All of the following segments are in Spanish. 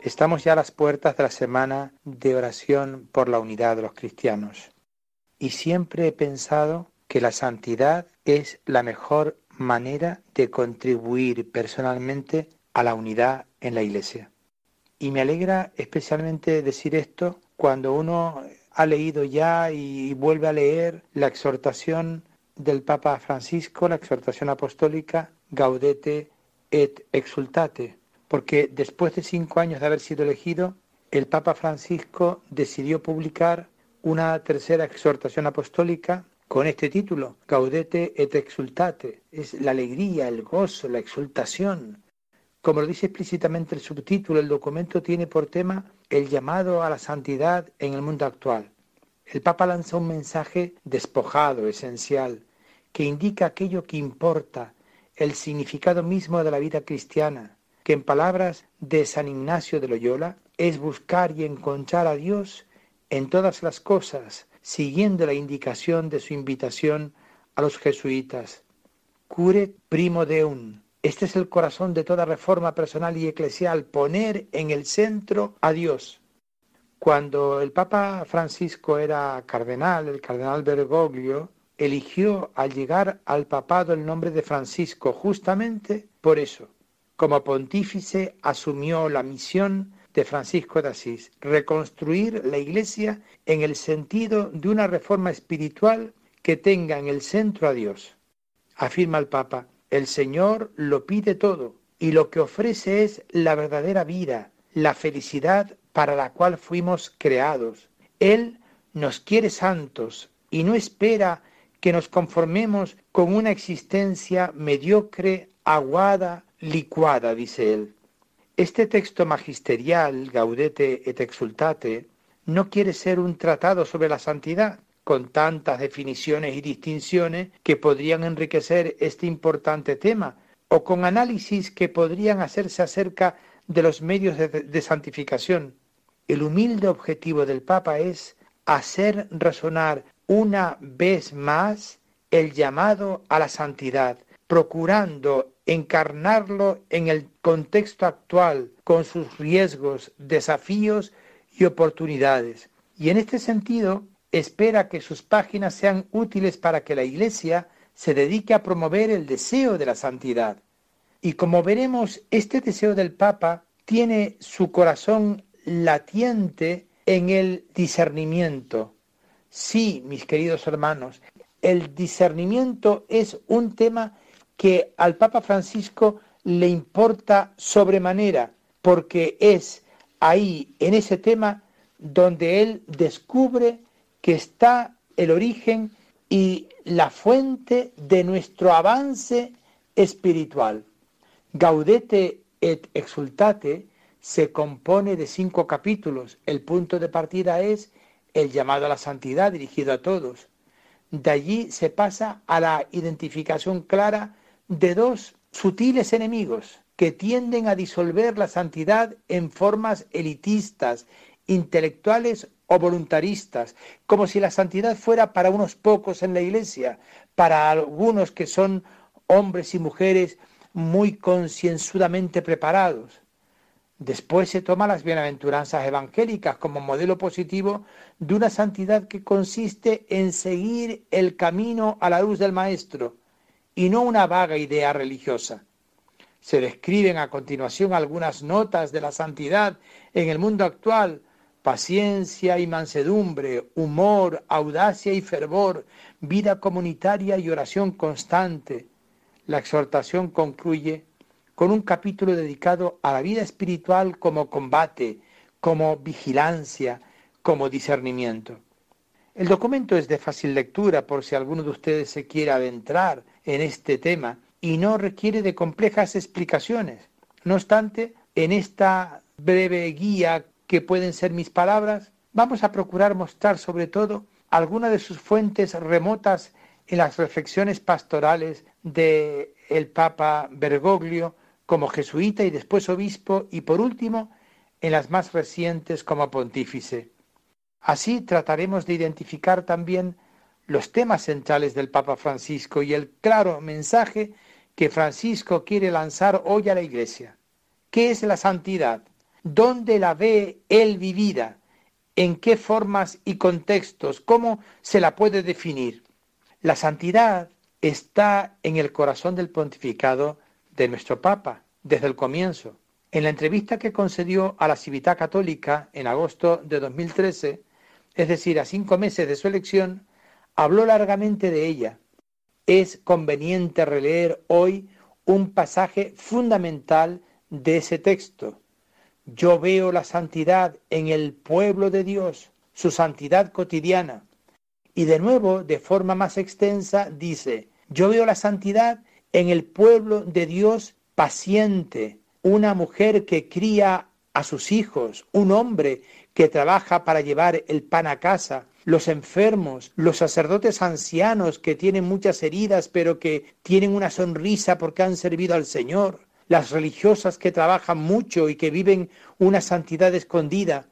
Estamos ya a las puertas de la semana de oración por la unidad de los cristianos. Y siempre he pensado que la santidad es la mejor manera de contribuir personalmente a la unidad en la Iglesia. Y me alegra especialmente decir esto cuando uno ha leído ya y vuelve a leer la exhortación del Papa Francisco, la exhortación apostólica Gaudete et exultate, porque después de cinco años de haber sido elegido, el Papa Francisco decidió publicar una tercera exhortación apostólica con este título, Gaudete et exultate, es la alegría, el gozo, la exultación. Como lo dice explícitamente el subtítulo, el documento tiene por tema el llamado a la santidad en el mundo actual. El Papa lanza un mensaje despojado, esencial, que indica aquello que importa, el significado mismo de la vida cristiana, que en palabras de San Ignacio de Loyola es buscar y encontrar a Dios en todas las cosas, siguiendo la indicación de su invitación a los jesuitas. Cure primo deum. Este es el corazón de toda reforma personal y eclesial, poner en el centro a Dios. Cuando el Papa Francisco era cardenal, el cardenal Bergoglio, eligió al llegar al papado el nombre de Francisco justamente por eso, como pontífice asumió la misión de Francisco de Asís, reconstruir la Iglesia en el sentido de una reforma espiritual que tenga en el centro a Dios. Afirma el Papa, el Señor lo pide todo y lo que ofrece es la verdadera vida, la felicidad para la cual fuimos creados. Él nos quiere santos y no espera que nos conformemos con una existencia mediocre, aguada, licuada, dice él. Este texto magisterial, Gaudete et Exultate, no quiere ser un tratado sobre la santidad, con tantas definiciones y distinciones que podrían enriquecer este importante tema, o con análisis que podrían hacerse acerca de los medios de, de santificación. El humilde objetivo del Papa es hacer resonar una vez más el llamado a la santidad, procurando encarnarlo en el contexto actual con sus riesgos, desafíos y oportunidades. Y en este sentido, espera que sus páginas sean útiles para que la Iglesia se dedique a promover el deseo de la santidad. Y como veremos, este deseo del Papa tiene su corazón latiente en el discernimiento. Sí, mis queridos hermanos, el discernimiento es un tema que al Papa Francisco le importa sobremanera, porque es ahí, en ese tema, donde él descubre que está el origen y la fuente de nuestro avance espiritual. Gaudete et exultate se compone de cinco capítulos. El punto de partida es el llamado a la santidad dirigido a todos. De allí se pasa a la identificación clara de dos sutiles enemigos que tienden a disolver la santidad en formas elitistas, intelectuales o voluntaristas, como si la santidad fuera para unos pocos en la iglesia, para algunos que son hombres y mujeres muy concienzudamente preparados. Después se toma las bienaventuranzas evangélicas como modelo positivo de una santidad que consiste en seguir el camino a la luz del Maestro, y no una vaga idea religiosa. Se describen a continuación algunas notas de la santidad en el mundo actual, paciencia y mansedumbre, humor, audacia y fervor, vida comunitaria y oración constante. La exhortación concluye con un capítulo dedicado a la vida espiritual como combate, como vigilancia, como discernimiento. El documento es de fácil lectura por si alguno de ustedes se quiere adentrar en este tema y no requiere de complejas explicaciones. No obstante, en esta breve guía que pueden ser mis palabras, vamos a procurar mostrar sobre todo alguna de sus fuentes remotas en las reflexiones pastorales de el Papa Bergoglio como jesuita y después obispo y por último en las más recientes como pontífice. Así trataremos de identificar también los temas centrales del Papa Francisco y el claro mensaje que Francisco quiere lanzar hoy a la Iglesia. ¿Qué es la santidad? ¿Dónde la ve él vivida? ¿En qué formas y contextos? ¿Cómo se la puede definir? La santidad está en el corazón del pontificado de nuestro Papa desde el comienzo. En la entrevista que concedió a la Cividad Católica en agosto de 2013, es decir, a cinco meses de su elección, habló largamente de ella. Es conveniente releer hoy un pasaje fundamental de ese texto. Yo veo la santidad en el pueblo de Dios, su santidad cotidiana. Y de nuevo, de forma más extensa, dice, yo veo la santidad en el pueblo de Dios paciente, una mujer que cría a sus hijos, un hombre que trabaja para llevar el pan a casa, los enfermos, los sacerdotes ancianos que tienen muchas heridas pero que tienen una sonrisa porque han servido al Señor, las religiosas que trabajan mucho y que viven una santidad escondida.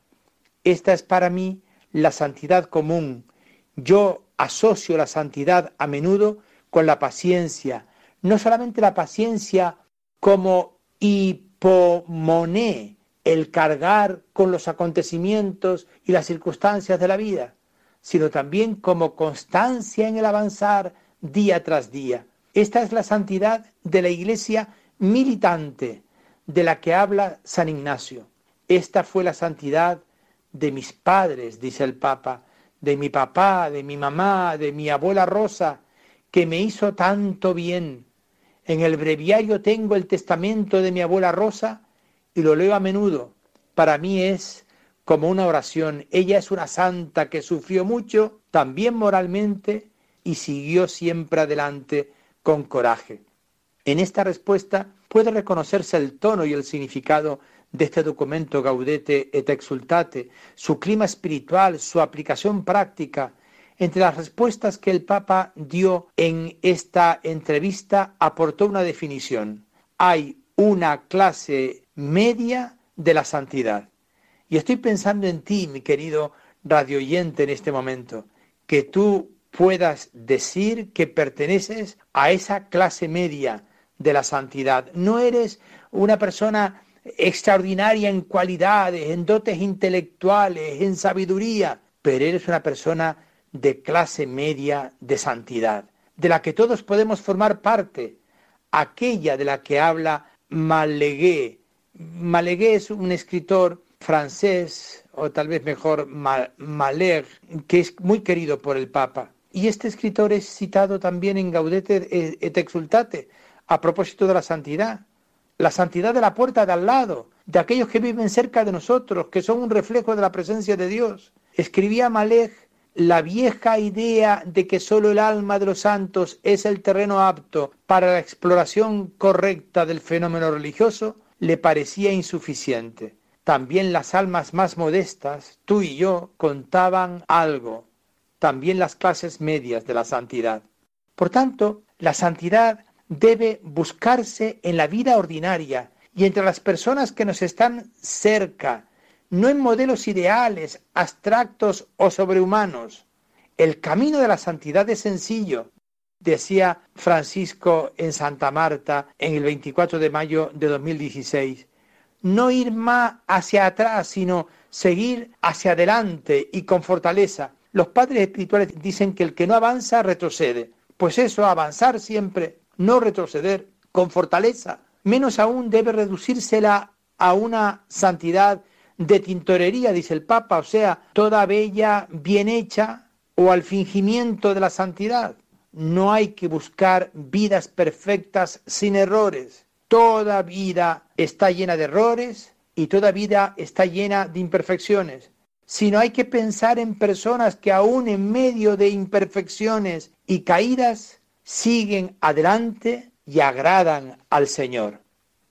Esta es para mí la santidad común. Yo asocio la santidad a menudo con la paciencia, no solamente la paciencia como hipomoné, el cargar con los acontecimientos y las circunstancias de la vida, sino también como constancia en el avanzar día tras día. Esta es la santidad de la iglesia militante de la que habla San Ignacio. Esta fue la santidad de mis padres, dice el Papa, de mi papá, de mi mamá, de mi abuela Rosa, que me hizo tanto bien, en el breviario tengo el testamento de mi abuela Rosa y lo leo a menudo. Para mí es como una oración. Ella es una santa que sufrió mucho, también moralmente, y siguió siempre adelante con coraje. En esta respuesta puede reconocerse el tono y el significado de este documento Gaudete et Exultate, su clima espiritual, su aplicación práctica, entre las respuestas que el Papa dio en esta entrevista aportó una definición. Hay una clase media de la santidad. Y estoy pensando en ti, mi querido radioyente, en este momento, que tú puedas decir que perteneces a esa clase media de la santidad. No eres una persona extraordinaria en cualidades, en dotes intelectuales, en sabiduría, pero eres una persona de clase media de santidad, de la que todos podemos formar parte, aquella de la que habla Malegué. Malegué es un escritor francés, o tal vez mejor Maler, que es muy querido por el Papa. Y este escritor es citado también en Gaudete et Exultate, a propósito de la santidad. La santidad de la puerta de al lado, de aquellos que viven cerca de nosotros, que son un reflejo de la presencia de Dios. Escribía Malek la vieja idea de que sólo el alma de los santos es el terreno apto para la exploración correcta del fenómeno religioso le parecía insuficiente. También las almas más modestas, tú y yo, contaban algo, también las clases medias de la santidad. Por tanto, la santidad debe buscarse en la vida ordinaria y entre las personas que nos están cerca, no en modelos ideales, abstractos o sobrehumanos. El camino de la santidad es sencillo, decía Francisco en Santa Marta en el 24 de mayo de 2016. No ir más hacia atrás, sino seguir hacia adelante y con fortaleza. Los padres espirituales dicen que el que no avanza retrocede. Pues eso, avanzar siempre, no retroceder, con fortaleza. Menos aún debe reducírsela a una santidad de tintorería, dice el Papa, o sea, toda bella, bien hecha, o al fingimiento de la santidad. No hay que buscar vidas perfectas sin errores. Toda vida está llena de errores y toda vida está llena de imperfecciones. Sino hay que pensar en personas que aún en medio de imperfecciones y caídas siguen adelante y agradan al Señor.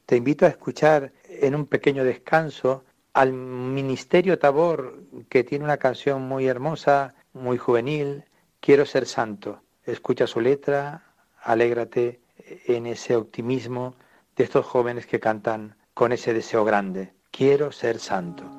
Te invito a escuchar en un pequeño descanso al Ministerio Tabor, que tiene una canción muy hermosa muy juvenil, Quiero ser santo. Escucha su letra, alégrate en ese optimismo de estos jóvenes que cantan con ese deseo grande. Quiero ser santo.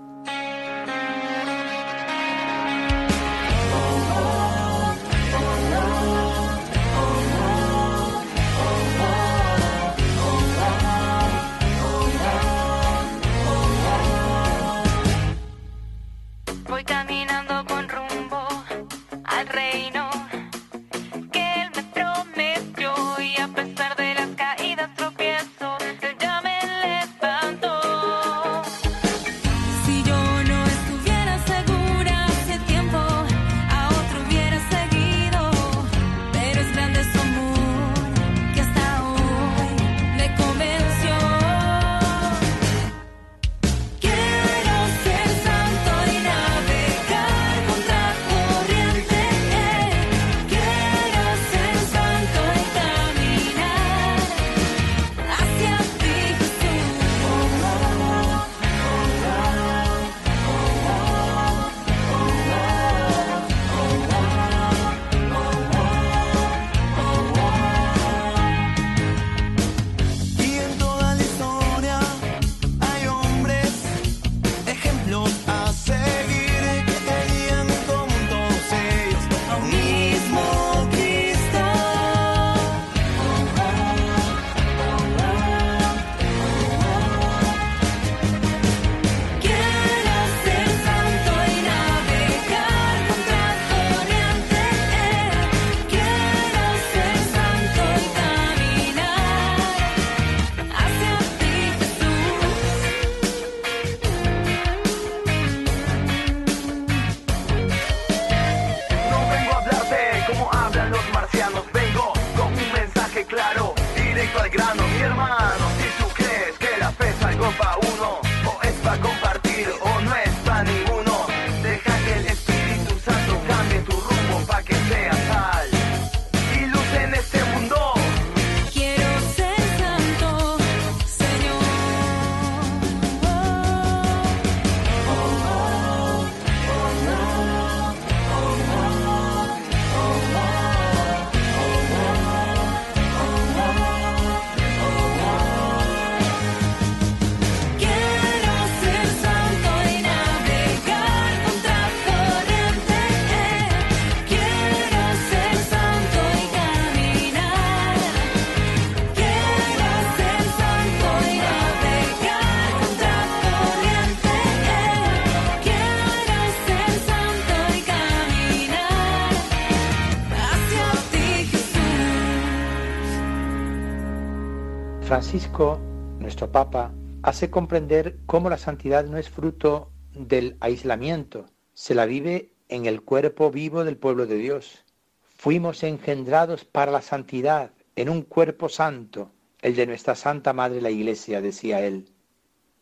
Francisco, nuestro Papa, hace comprender cómo la santidad no es fruto del aislamiento, se la vive en el cuerpo vivo del pueblo de Dios. Fuimos engendrados para la santidad en un cuerpo santo, el de nuestra Santa Madre la Iglesia, decía él.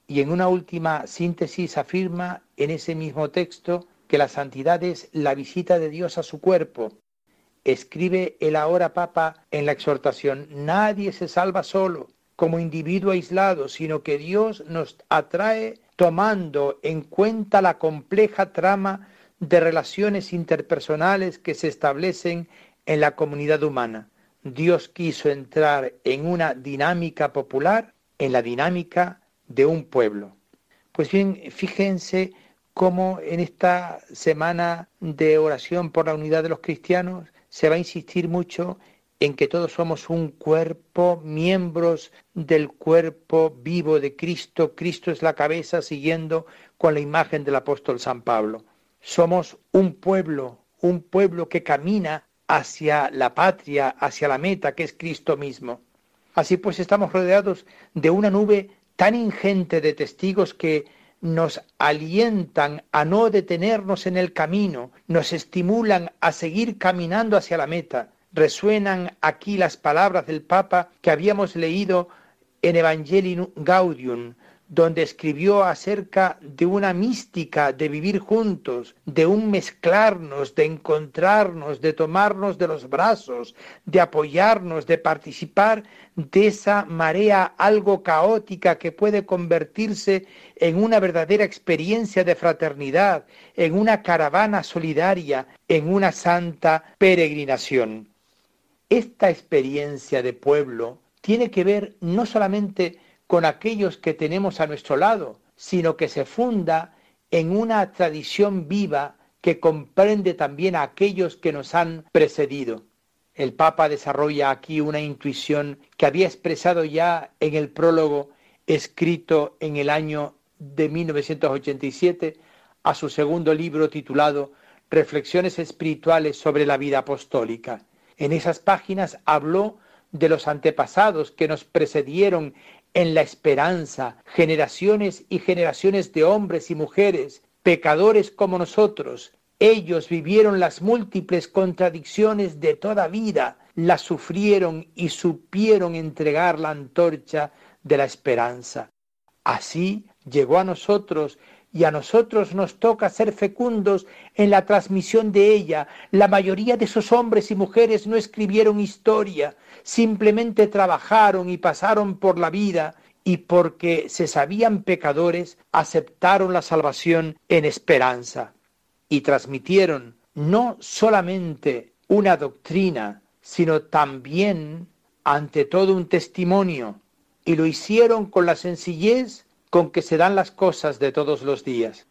Y en una última síntesis afirma en ese mismo texto que la santidad es la visita de Dios a su cuerpo. Escribe el ahora Papa en la exhortación, nadie se salva solo, como individuo aislado, sino que Dios nos atrae tomando en cuenta la compleja trama de relaciones interpersonales que se establecen en la comunidad humana. Dios quiso entrar en una dinámica popular, en la dinámica de un pueblo. Pues bien, fíjense cómo en esta semana de oración por la unidad de los cristianos se va a insistir mucho en que todos somos un cuerpo, miembros del cuerpo vivo de Cristo. Cristo es la cabeza siguiendo con la imagen del apóstol San Pablo. Somos un pueblo, un pueblo que camina hacia la patria, hacia la meta que es Cristo mismo. Así pues estamos rodeados de una nube tan ingente de testigos que nos alientan a no detenernos en el camino, nos estimulan a seguir caminando hacia la meta resuenan aquí las palabras del Papa que habíamos leído en Evangelii Gaudium, donde escribió acerca de una mística de vivir juntos, de un mezclarnos, de encontrarnos, de tomarnos de los brazos, de apoyarnos, de participar de esa marea algo caótica que puede convertirse en una verdadera experiencia de fraternidad, en una caravana solidaria, en una santa peregrinación. Esta experiencia de pueblo tiene que ver no solamente con aquellos que tenemos a nuestro lado, sino que se funda en una tradición viva que comprende también a aquellos que nos han precedido. El Papa desarrolla aquí una intuición que había expresado ya en el prólogo escrito en el año de 1987 a su segundo libro titulado Reflexiones espirituales sobre la vida apostólica. En esas páginas habló de los antepasados que nos precedieron en la esperanza, generaciones y generaciones de hombres y mujeres, pecadores como nosotros. Ellos vivieron las múltiples contradicciones de toda vida, las sufrieron y supieron entregar la antorcha de la esperanza. Así llegó a nosotros y a nosotros nos toca ser fecundos en la transmisión de ella. La mayoría de esos hombres y mujeres no escribieron historia, simplemente trabajaron y pasaron por la vida y porque se sabían pecadores, aceptaron la salvación en esperanza y transmitieron no solamente una doctrina, sino también ante todo un testimonio, y lo hicieron con la sencillez con que se dan las cosas de todos los días.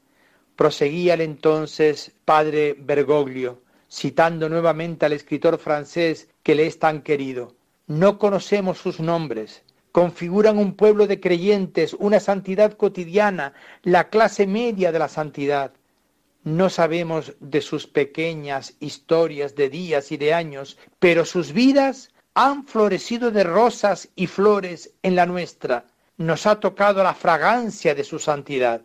Proseguía el entonces padre Bergoglio, citando nuevamente al escritor francés que le es tan querido. No conocemos sus nombres, configuran un pueblo de creyentes, una santidad cotidiana, la clase media de la santidad. No sabemos de sus pequeñas historias de días y de años, pero sus vidas han florecido de rosas y flores en la nuestra nos ha tocado la fragancia de su santidad.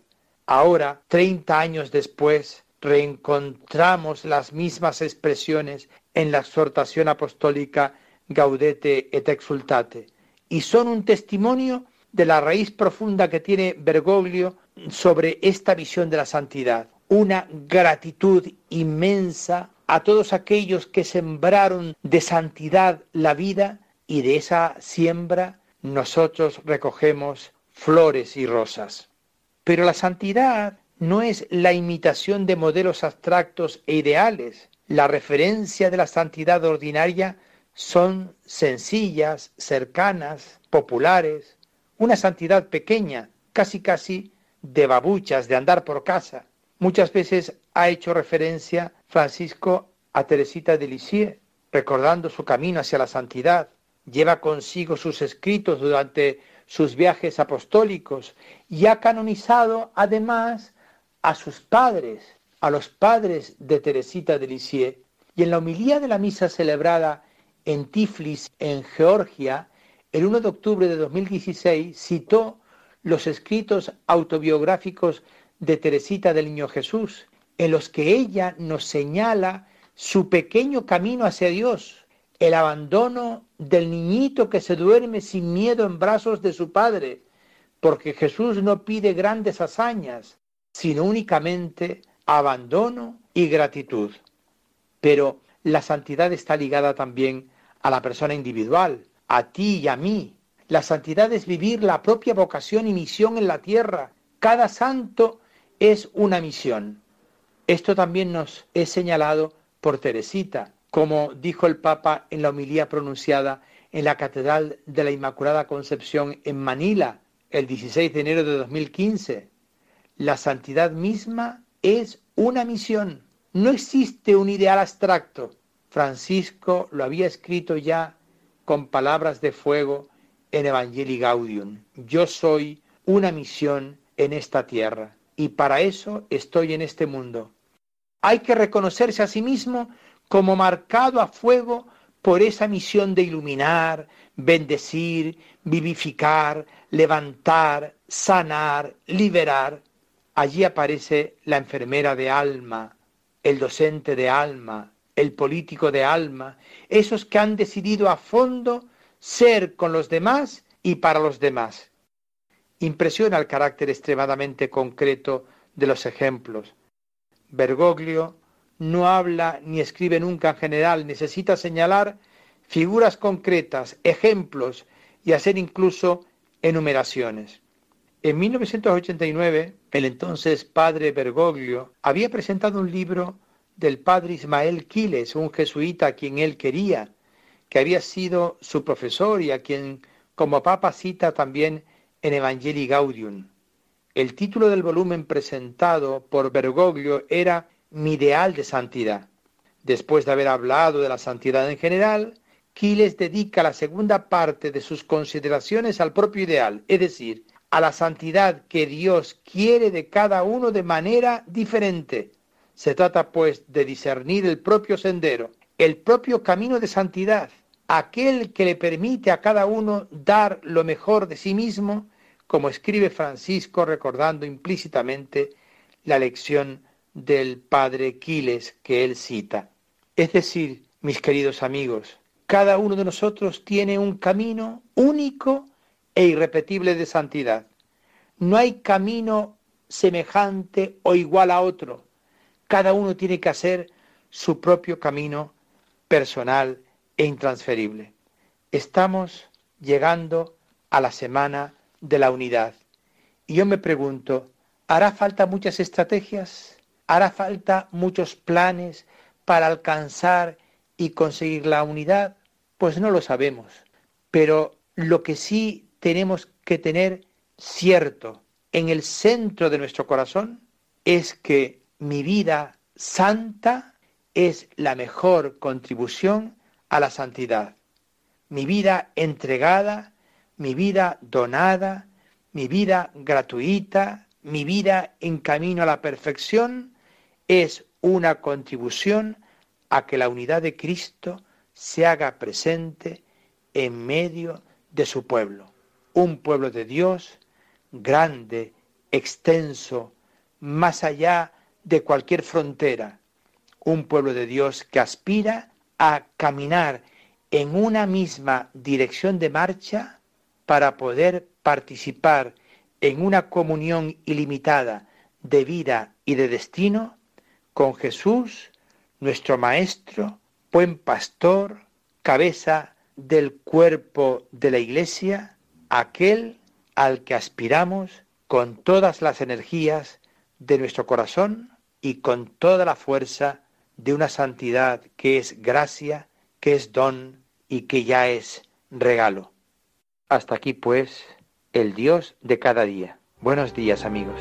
Ahora, treinta años después, reencontramos las mismas expresiones en la exhortación apostólica Gaudete et exultate, y son un testimonio de la raíz profunda que tiene Bergoglio sobre esta visión de la santidad, una gratitud inmensa a todos aquellos que sembraron de santidad la vida y de esa siembra nosotros recogemos flores y rosas. Pero la santidad no es la imitación de modelos abstractos e ideales. La referencia de la santidad ordinaria son sencillas, cercanas, populares, una santidad pequeña, casi casi de babuchas, de andar por casa. Muchas veces ha hecho referencia Francisco a Teresita de Lisieux, recordando su camino hacia la santidad, lleva consigo sus escritos durante sus viajes apostólicos y ha canonizado además a sus padres, a los padres de Teresita de Lisieux. Y en la homilía de la misa celebrada en Tiflis, en Georgia, el 1 de octubre de 2016, citó los escritos autobiográficos de Teresita del Niño Jesús, en los que ella nos señala su pequeño camino hacia Dios, el abandono del niñito que se duerme sin miedo en brazos de su padre, porque Jesús no pide grandes hazañas, sino únicamente abandono y gratitud. Pero la santidad está ligada también a la persona individual, a ti y a mí. La santidad es vivir la propia vocación y misión en la tierra. Cada santo es una misión. Esto también nos es señalado por Teresita, como dijo el Papa en la homilía pronunciada en la Catedral de la Inmaculada Concepción en Manila el 16 de enero de 2015. La santidad misma es una misión, no existe un ideal abstracto. Francisco lo había escrito ya con palabras de fuego en Evangelii Gaudium. Yo soy una misión en esta tierra y para eso estoy en este mundo. Hay que reconocerse a sí mismo como marcado a fuego por esa misión de iluminar, bendecir, vivificar, levantar, sanar, liberar. Allí aparece la enfermera de alma, el docente de alma, el político de alma, esos que han decidido a fondo ser con los demás y para los demás. Impresiona el carácter extremadamente concreto de los ejemplos. Bergoglio no habla ni escribe nunca en general, necesita señalar figuras concretas, ejemplos y hacer incluso enumeraciones. En 1989, el entonces padre Bergoglio había presentado un libro del padre Ismael Quiles, un jesuita a quien él quería, que había sido su profesor y a quien como papa cita también en Evangelii Gaudium. El título del volumen presentado por Bergoglio era Mi ideal de santidad. Después de haber hablado de la santidad en general, Quiles dedica la segunda parte de sus consideraciones al propio ideal, es decir, a la santidad que Dios quiere de cada uno de manera diferente. Se trata pues de discernir el propio sendero, el propio camino de santidad, aquel que le permite a cada uno dar lo mejor de sí mismo, como escribe Francisco recordando implícitamente la lección del padre Quiles que él cita. Es decir, mis queridos amigos, cada uno de nosotros tiene un camino único e irrepetible de santidad. No hay camino semejante o igual a otro. Cada uno tiene que hacer su propio camino personal e intransferible. Estamos llegando a la semana de la unidad. Y yo me pregunto, ¿hará falta muchas estrategias? ¿Hará falta muchos planes para alcanzar y conseguir la unidad? Pues no lo sabemos. Pero lo que sí tenemos que tener cierto en el centro de nuestro corazón es que mi vida santa es la mejor contribución a la santidad. Mi vida entregada, mi vida donada, mi vida gratuita, mi vida en camino a la perfección es una contribución a que la unidad de Cristo se haga presente en medio de su pueblo. Un pueblo de Dios grande, extenso, más allá de cualquier frontera. Un pueblo de Dios que aspira a caminar en una misma dirección de marcha para poder participar en una comunión ilimitada de vida y de destino con Jesús, nuestro Maestro, buen pastor, cabeza del cuerpo de la Iglesia, aquel al que aspiramos con todas las energías de nuestro corazón y con toda la fuerza de una santidad que es gracia, que es don y que ya es regalo. Hasta aquí pues el Dios de cada día. Buenos días amigos.